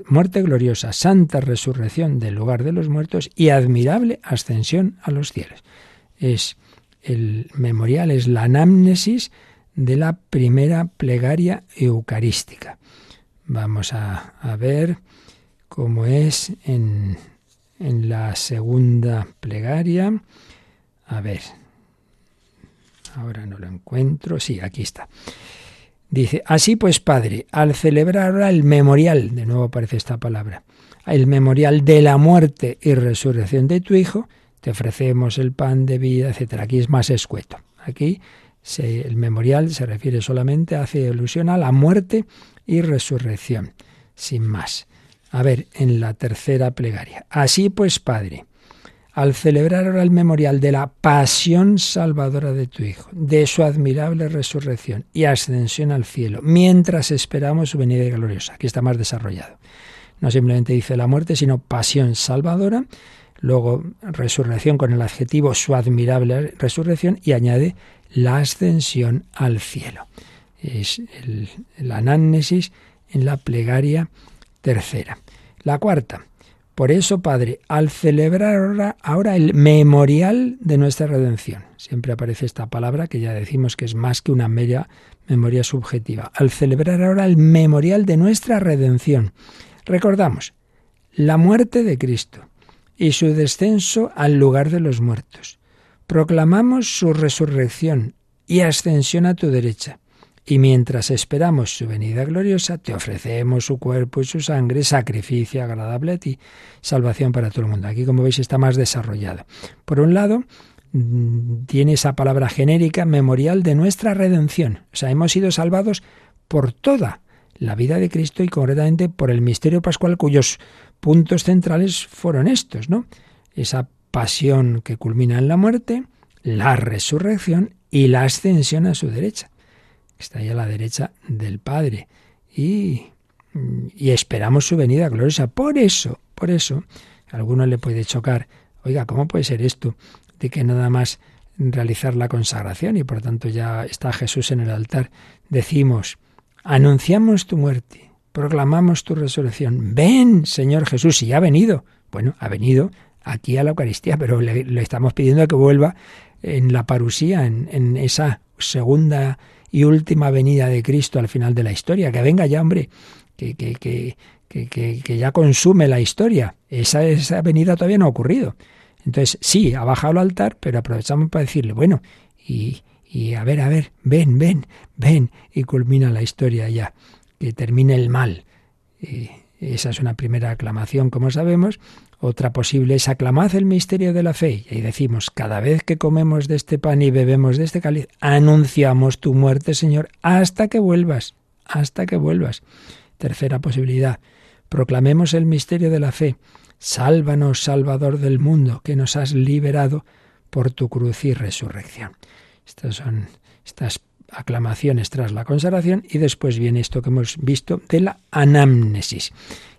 muerte gloriosa, santa resurrección del lugar de los muertos y admirable ascensión a los cielos. Es el memorial, es la anamnesis de la primera plegaria eucarística. Vamos a, ver cómo es en, en la segunda plegaria. A ver, Ahora no lo encuentro. Sí, aquí está. Dice, así pues, Padre, al celebrar ahora el memorial, de nuevo aparece esta palabra, el memorial de la muerte y resurrección de tu Hijo, te ofrecemos el pan de vida, etc. Aquí es más escueto. Aquí el memorial se refiere solamente, hace alusión a la muerte y resurrección, sin más. A ver, en la tercera plegaria. Así pues, Padre, al celebrar ahora el memorial de la pasión salvadora de tu Hijo, de su admirable resurrección y ascensión al cielo, mientras esperamos su venida gloriosa. Aquí está más desarrollado. No simplemente dice la muerte, sino pasión salvadora, luego resurrección con el adjetivo su admirable resurrección y añade la ascensión al cielo. Es el, el en la plegaria tercera. La cuarta, por eso, Padre, al celebrar ahora, el memorial de nuestra redención, siempre aparece esta palabra que ya decimos que es más que una mera memoria subjetiva, al celebrar ahora el memorial de nuestra redención, recordamos la muerte de Cristo y su descenso al lugar de los muertos. Proclamamos su resurrección y ascensión a tu derecha y mientras esperamos su venida gloriosa, te ofrecemos su cuerpo y su sangre, sacrificio agradable a ti, salvación para todo el mundo. Aquí, como veis, está más desarrollado. Por un lado, mm, tiene esa palabra genérica, memorial de nuestra redención. O sea, hemos sido salvados por toda la vida de Cristo y concretamente por el misterio pascual cuyos puntos centrales fueron estos, ¿no? Esa pasión que culmina en la muerte, la resurrección y la ascensión a su derecha está ahí a la derecha del Padre. Y, y esperamos su venida gloriosa. Por eso, por eso, a alguno le puede chocar, oiga, ¿cómo puede ser esto? De que nada más realizar la consagración y por tanto ya está Jesús en el altar, decimos, anunciamos tu muerte, proclamamos tu resurrección, ven Señor Jesús, y ha venido. Bueno, ha venido aquí a la Eucaristía, pero le, estamos pidiendo que vuelva en la parusía, en, en esa segunda y última venida de Cristo al final de la historia. Que venga ya, hombre, que, que, que, que, ya consume la historia. Esa, esa venida todavía no ha ocurrido. Entonces, sí, ha bajado al altar, pero aprovechamos para decirle, bueno, y, y a ver, a ver, ven, ven, ven, y culmina la historia ya, que termine el mal. Y esa es una primera aclamación, como sabemos, otra posible es aclamad el misterio de la fe. Y decimos, cada vez que comemos de este pan y bebemos de este cáliz, anunciamos tu muerte, Señor, hasta que vuelvas, hasta que vuelvas. Tercera posibilidad, proclamemos el misterio de la fe. Sálvanos, Salvador del mundo, que nos has liberado por tu cruz y resurrección. Estas son estas aclamaciones tras la consagración y después viene esto que hemos visto de la anamnesis.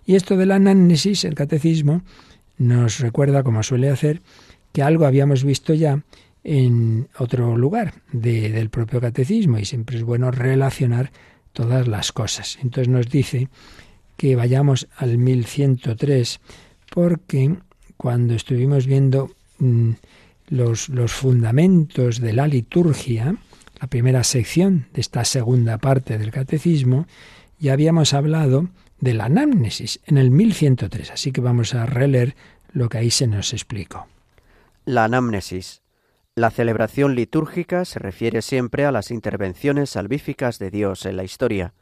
Y esto de la anamnesis, el catecismo, nos recuerda, como suele hacer, que algo habíamos visto ya en otro lugar del propio catecismo y siempre es bueno relacionar todas las cosas. Entonces nos dice que vayamos al 1103 porque cuando estuvimos viendo mm, los, los fundamentos de la liturgia, la primera sección de esta segunda parte del catecismo, ya habíamos hablado de la anamnesis en el 1103, así que vamos a releer lo que ahí se nos explicó. La anamnesis. La celebración litúrgica se refiere siempre a las intervenciones salvíficas de Dios en la historia.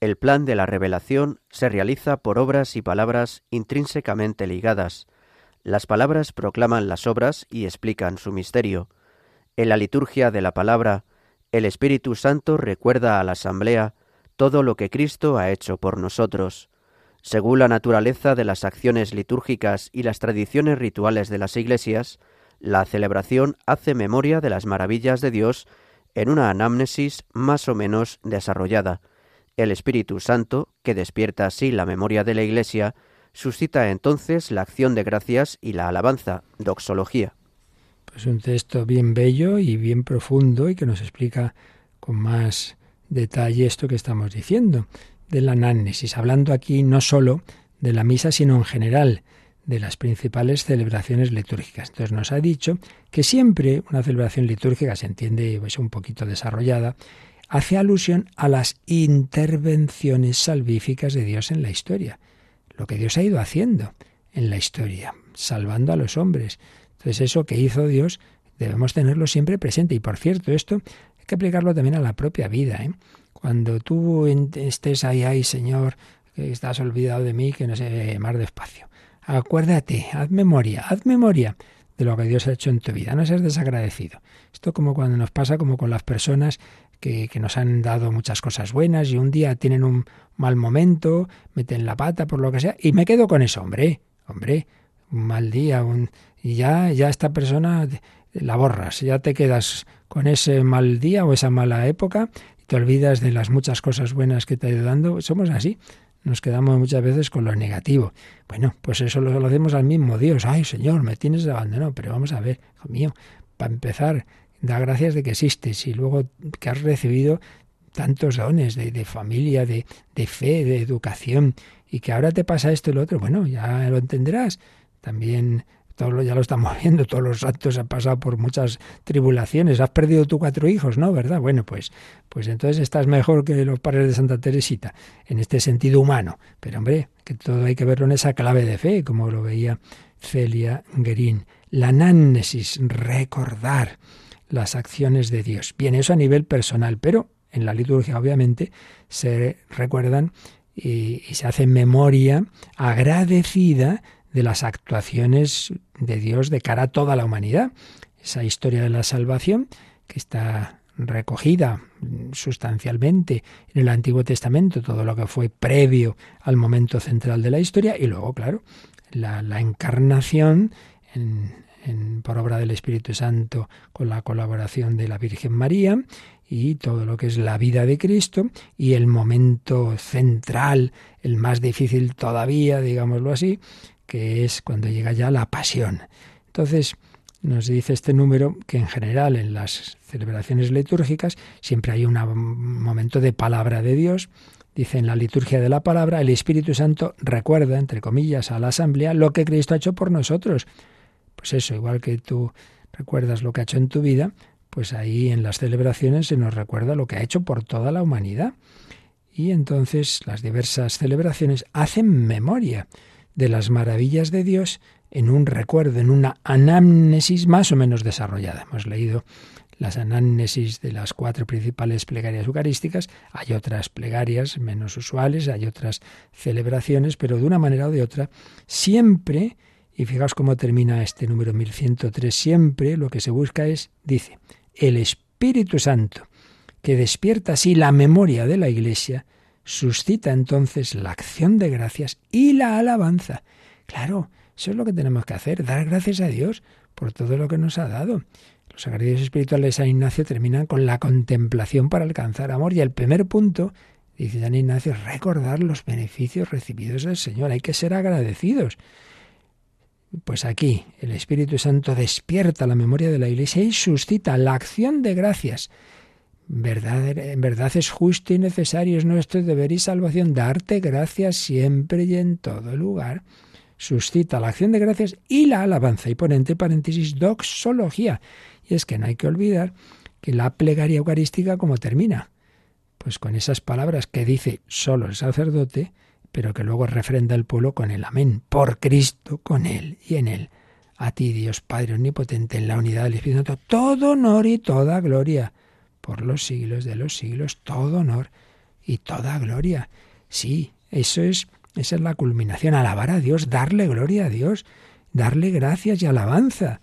El plan de la revelación se realiza por obras y palabras intrínsecamente ligadas. Las palabras proclaman las obras y explican su misterio. En la liturgia de la palabra, el Espíritu Santo recuerda a la asamblea todo lo que Cristo ha hecho por nosotros. Según la naturaleza de las acciones litúrgicas y las tradiciones rituales de las iglesias, la celebración hace memoria de las maravillas de Dios en una anamnesis más o menos desarrollada. El Espíritu Santo, que despierta así la memoria de la Iglesia, suscita entonces la acción de gracias y la alabanza, doxología. Pues un texto bien bello y bien profundo y que nos explica con más detalle esto que estamos diciendo, de la hablando aquí no sólo de la misa, sino en general de las principales celebraciones litúrgicas. Entonces nos ha dicho que siempre una celebración litúrgica se entiende es pues, un poquito desarrollada, hace alusión a las intervenciones salvíficas de Dios en la historia, lo que Dios ha ido haciendo en la historia, salvando a los hombres. Entonces eso que hizo Dios debemos tenerlo siempre presente. Y por cierto, esto que aplicarlo también a la propia vida. ¿eh? Cuando tú estés ahí, ahí, Señor, que estás olvidado de mí, que no sé, más despacio. Acuérdate, haz memoria, haz memoria de lo que Dios ha hecho en tu vida. No seas desagradecido. Esto como cuando nos pasa como con las personas que, nos han dado muchas cosas buenas y un día tienen un mal momento, meten la pata por lo que sea, y me quedo con eso, hombre, hombre, un mal día, un, y ya, ya esta persona la borras, ya te quedas con ese mal día o esa mala época y te olvidas de las muchas cosas buenas que te ha ido dando. Somos así. Nos quedamos muchas veces con lo negativo. Bueno, pues eso lo, hacemos al mismo Dios. Ay, Señor, me tienes abandonado. Pero vamos a ver, hijo mío, para empezar, da gracias de que existes y luego que has recibido tantos dones de, de familia, de, de fe, de educación, y que ahora te pasa esto y lo otro. Bueno, ya lo entenderás. También ya lo estamos viendo, todos los actos han pasado por muchas tribulaciones. Has perdido tú cuatro hijos, ¿no? ¿Verdad? Bueno, pues, pues entonces estás mejor que los padres de Santa Teresita, en este sentido humano. Pero hombre, que todo hay que verlo en esa clave de fe, como lo veía Celia Guerín. La anánesis, recordar las acciones de Dios. Bien, eso a nivel personal, pero en la liturgia obviamente se recuerdan y, y se hace memoria agradecida de las actuaciones de Dios de cara a toda la humanidad. Esa historia de la salvación que está recogida sustancialmente en el Antiguo Testamento, todo lo que fue previo al momento central de la historia, y luego, claro, la, encarnación por obra del Espíritu Santo con la colaboración de la Virgen María y todo lo que es la vida de Cristo y el momento central, el más difícil todavía, digámoslo así, que es cuando llega ya la pasión. Entonces, nos dice este número que en general en las celebraciones litúrgicas siempre hay un momento de palabra de Dios. Dice en la liturgia de la palabra, el Espíritu Santo recuerda, entre comillas, a la asamblea lo que Cristo ha hecho por nosotros. Pues eso, igual que tú recuerdas lo que ha hecho en tu vida, pues ahí en las celebraciones se nos recuerda lo que ha hecho por toda la humanidad. Y entonces las diversas celebraciones hacen memoria de las maravillas de Dios en un recuerdo, en una anamnesis más o menos desarrollada. Hemos leído las anamnesis de las cuatro principales plegarias eucarísticas, hay otras plegarias menos usuales, hay otras celebraciones, pero de una manera o de otra, siempre, y fijaos cómo termina este número 1103, siempre lo que se busca es, dice, el Espíritu Santo, que despierta así la memoria de la Iglesia, suscita entonces la acción de gracias y la alabanza. Claro, eso es lo que tenemos que hacer, dar gracias a Dios por todo lo que nos ha dado. Los sagrados espirituales de San Ignacio terminan con la contemplación para alcanzar amor y el primer punto, dice San Ignacio, es recordar los beneficios recibidos del Señor. Hay que ser agradecidos. Pues aquí el Espíritu Santo despierta la memoria de la Iglesia y suscita la acción de gracias Verdad, en verdad es justo y necesario, es nuestro deber y salvación darte gracias siempre y en todo lugar. suscita la acción de gracias y la alabanza. Y pone entre paréntesis doxología. Y es que no hay que olvidar que la plegaria eucarística, como termina? Pues con esas palabras que dice solo el sacerdote, pero que luego refrenda el pueblo con el amén. Por Cristo, con Él y en Él. A ti, Dios Padre Omnipotente, en la unidad del Espíritu Santo, todo honor y toda gloria. Por los siglos de los siglos, todo honor y toda gloria. Sí, eso es, esa es la culminación, alabar a Dios, darle gloria a Dios, darle gracias y alabanza.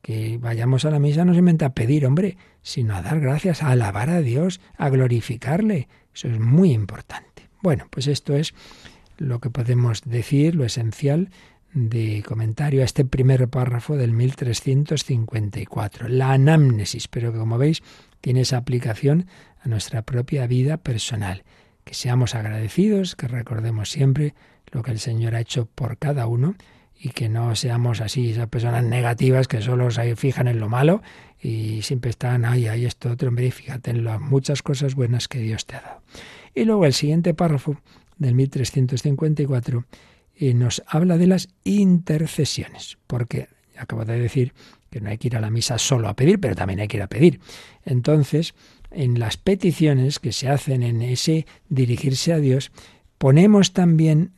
Que vayamos a la misa no se inventa a pedir, hombre, sino a dar gracias, a alabar a Dios, a glorificarle. Eso es muy importante. Bueno, pues esto es lo que podemos decir, lo esencial de comentario a este primer párrafo del 1354, la anamnesis, pero que como veis tiene esa aplicación a nuestra propia vida personal que seamos agradecidos, que recordemos siempre lo que el Señor ha hecho por cada uno y que no seamos así, esas personas negativas que solo se fijan en lo malo y siempre están, ahí, ahí, esto, otro, de fíjate en las muchas cosas buenas que Dios te ha dado. Y luego el siguiente párrafo del 1354 eh, nos habla de las intercesiones, porque acabo de decir que no hay que ir a la misa solo a pedir, pero también hay que ir a pedir. Entonces, en las peticiones que se hacen en ese dirigirse a Dios, ponemos también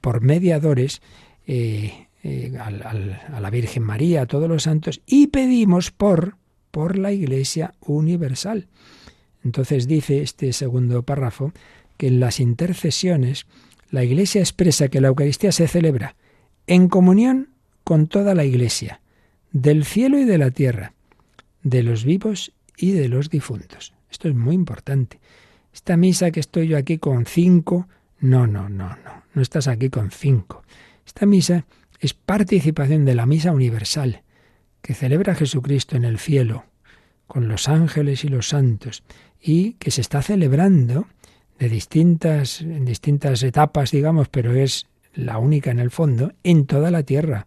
por mediadores eh, eh, a la Virgen María, a todos los santos, y pedimos por, por la Iglesia universal. Entonces dice este segundo párrafo que en las intercesiones la Iglesia expresa que la Eucaristía se celebra en comunión con toda la Iglesia, del cielo y de la tierra, de los vivos y de los difuntos. Esto es muy importante. Esta misa que estoy yo aquí con cinco, no, no, no, no, no estás aquí con cinco. Esta misa es participación de la misa universal, que celebra Jesucristo en el cielo, con los ángeles y los santos, y que se está celebrando de distintas, en distintas etapas, digamos, pero es la única en el fondo, en toda la tierra,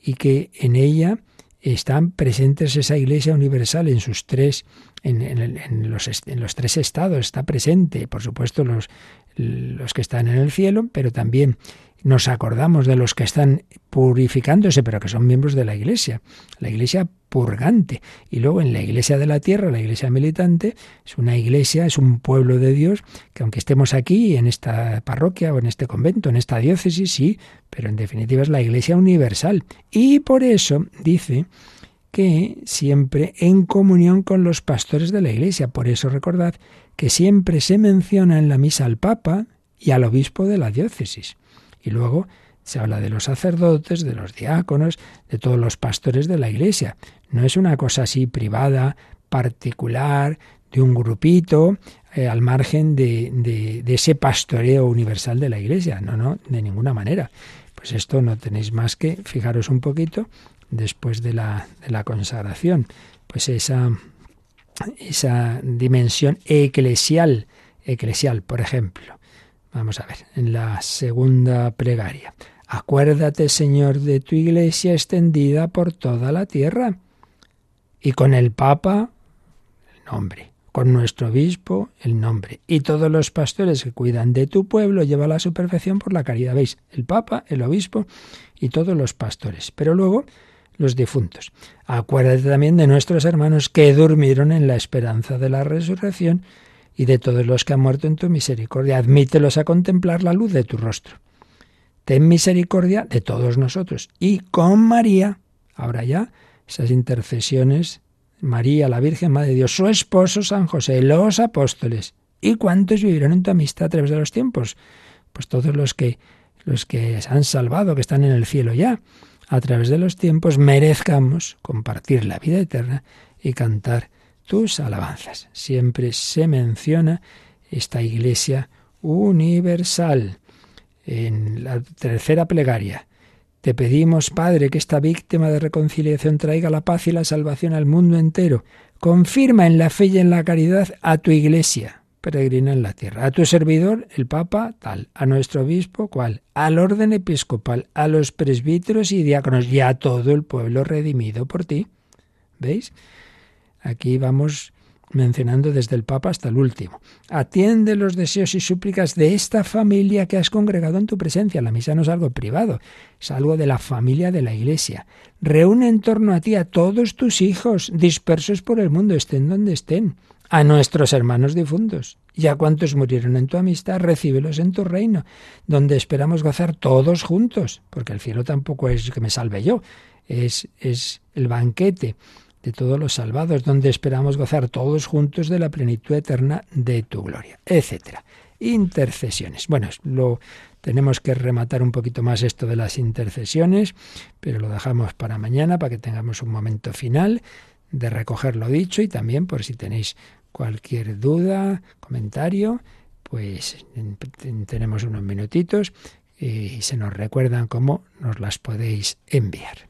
y que en ella están presentes esa Iglesia universal en sus tres, en, los, en los, tres estados, está presente, por supuesto, los, los que están en el cielo, pero también nos acordamos de los que están purificándose, pero que son miembros de la Iglesia, la Iglesia purgante. Y luego en la Iglesia de la Tierra, la Iglesia militante, es una iglesia, es un pueblo de Dios, que aunque estemos aquí, en esta parroquia o en este convento, en esta diócesis, sí, pero en definitiva es la Iglesia universal. Y por eso dice que siempre en comunión con los pastores de la Iglesia. Por eso recordad que siempre se menciona en la misa al Papa y al obispo de la diócesis. Y luego se habla de los sacerdotes, de los diáconos, de todos los pastores de la Iglesia. No es una cosa así privada, particular, de un grupito, eh, al margen de, de, ese pastoreo universal de la Iglesia. No, no, de ninguna manera. Pues esto no tenéis más que fijaros un poquito después de la, de la consagración. Pues esa, esa dimensión eclesial, eclesial, por ejemplo. Vamos a ver, en la segunda plegaria. Acuérdate, Señor, de tu iglesia extendida por toda la tierra. Y con el Papa, el nombre. Con nuestro obispo, el nombre. Y todos los pastores que cuidan de tu pueblo, lleva a su perfección por la caridad. ¿Veis? El Papa, el obispo y todos los pastores. Pero luego, los difuntos. Acuérdate también de nuestros hermanos que durmieron en la esperanza de la resurrección y de todos los que han muerto en tu misericordia. Admítelos a contemplar la luz de tu rostro. Ten misericordia de todos nosotros. Y con María, ahora ya, esas intercesiones, María, la Virgen Madre de Dios, su esposo San José, los apóstoles. ¿Y cuántos vivieron en tu amistad a través de los tiempos? Pues todos los que los que se han salvado, que están en el cielo ya, a través de los tiempos, merezcamos compartir la vida eterna y cantar tus alabanzas. Siempre se menciona esta iglesia universal. En la tercera plegaria, te pedimos, Padre, que esta víctima de reconciliación traiga la paz y la salvación al mundo entero. Confirma en la fe y en la caridad a tu iglesia, peregrina en la tierra, a tu servidor, el Papa, tal, a nuestro obispo, cual, al orden episcopal, a los presbíteros y diáconos y a todo el pueblo redimido por ti. ¿Veis? Aquí vamos mencionando desde el Papa hasta el último. Atiende los deseos y súplicas de esta familia que has congregado en tu presencia. La misa no es algo privado, es algo de la familia de la Iglesia. Reúne en torno a ti a todos tus hijos, dispersos por el mundo, estén donde estén, a nuestros hermanos difuntos y a cuantos murieron en tu amistad, recíbelos en tu reino, donde esperamos gozar todos juntos, porque el cielo tampoco es que me salve yo, es, es el banquete de todos los salvados, donde esperamos gozar todos juntos de la plenitud eterna de tu gloria, etcétera. Intercesiones. Bueno, lo tenemos que rematar un poquito más esto de las intercesiones, pero lo dejamos para mañana para que tengamos un momento final de recoger lo dicho y también por si tenéis cualquier duda, comentario, pues tenemos unos minutitos y se nos recuerdan cómo nos las podéis enviar.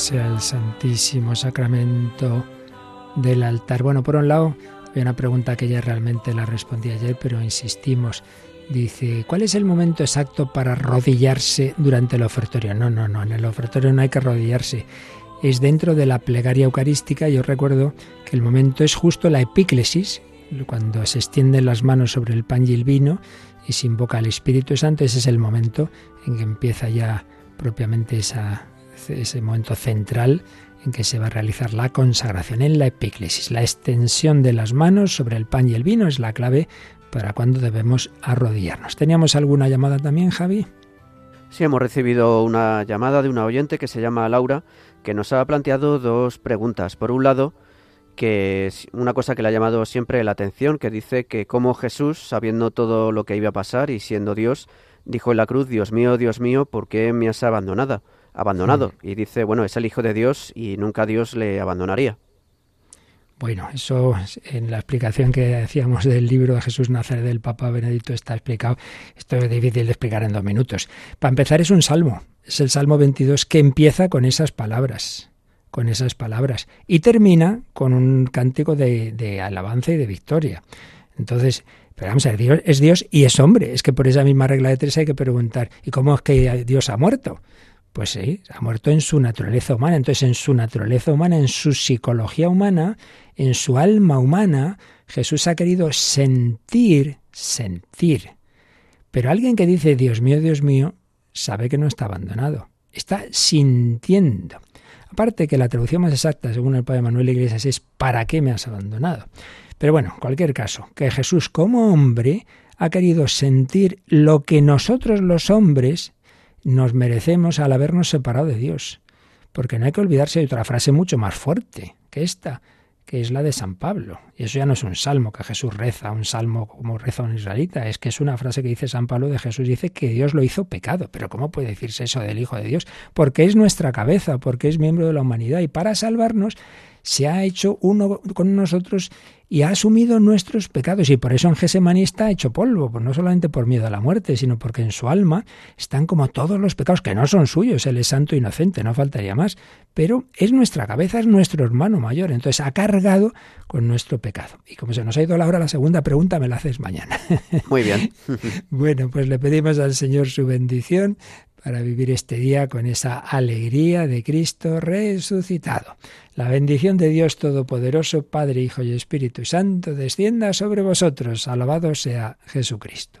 sea el Santísimo Sacramento del altar. Bueno, por un lado, hay una pregunta que ya realmente la respondí ayer, pero insistimos. dice, ¿cuál es el momento exacto para arrodillarse durante el ofertorio? No, no, no, en el ofertorio no hay que arrodillarse. Es dentro de la plegaria eucarística. Yo recuerdo que el momento es justo la epíclesis, cuando se extienden las manos sobre el pan y el vino y se invoca al Espíritu Santo. Ese es el momento en que empieza ya propiamente esa, ese momento central en que se va a realizar la consagración en la epíclesis. La extensión de las manos sobre el pan y el vino es la clave para cuando debemos arrodillarnos. ¿Teníamos alguna llamada también, Javi? Sí, hemos recibido una llamada de una oyente que se llama Laura, que nos ha planteado dos preguntas. Por un lado, que es una cosa que le ha llamado siempre la atención, que dice que como Jesús, sabiendo todo lo que iba a pasar y siendo Dios, dijo en la cruz, Dios mío, Dios mío, ¿por qué me has abandonado? Abandonado. Y dice, bueno, es el Hijo de Dios y nunca Dios le abandonaría. Bueno, eso en la explicación que hacíamos del libro de Jesús Nazaret del Papa Benedicto está explicado. Esto es difícil de explicar en dos minutos. Para empezar es un salmo, es el Salmo 22 que empieza con esas palabras, con esas palabras, y termina con un cántico de, de alabanza y de victoria. Entonces, pero vamos a ver, Dios es Dios y es hombre. Es que por esa misma regla de tres hay que preguntar, ¿y cómo es que Dios ha muerto? Pues sí, ha muerto en su naturaleza humana. Entonces, en su naturaleza humana, en su psicología humana, en su alma humana, Jesús ha querido sentir, sentir. Pero alguien que dice, Dios mío, Dios mío, sabe que no está abandonado. Está sintiendo. Aparte que la traducción más exacta, según el padre Manuel Iglesias, es ¿para qué me has abandonado? Pero bueno, en cualquier caso, que Jesús como hombre ha querido sentir lo que nosotros los hombres nos merecemos al habernos separado de Dios. Porque no hay que olvidarse de otra frase mucho más fuerte que esta, que es la de San Pablo. Y eso ya no es un salmo que Jesús reza, un salmo como reza un israelita, es que es una frase que dice San Pablo de Jesús, dice que Dios lo hizo pecado. Pero ¿cómo puede decirse eso del Hijo de Dios? Porque es nuestra cabeza, porque es miembro de la humanidad y para salvarnos se ha hecho uno con nosotros y ha asumido nuestros pecados y por eso en Gesemaní está hecho polvo, pues no solamente por miedo a la muerte, sino porque en su alma están como todos los pecados que no son suyos, él es santo e inocente, no faltaría más, pero es nuestra cabeza, es nuestro hermano mayor, entonces ha cargado con nuestro pecado. Y como se nos ha ido la hora, la segunda pregunta me la haces mañana. Muy bien. bueno, pues le pedimos al Señor su bendición para vivir este día con esa alegría de Cristo resucitado. La bendición de Dios Todopoderoso, Padre, Hijo y Espíritu Santo, descienda sobre vosotros. Alabado sea Jesucristo.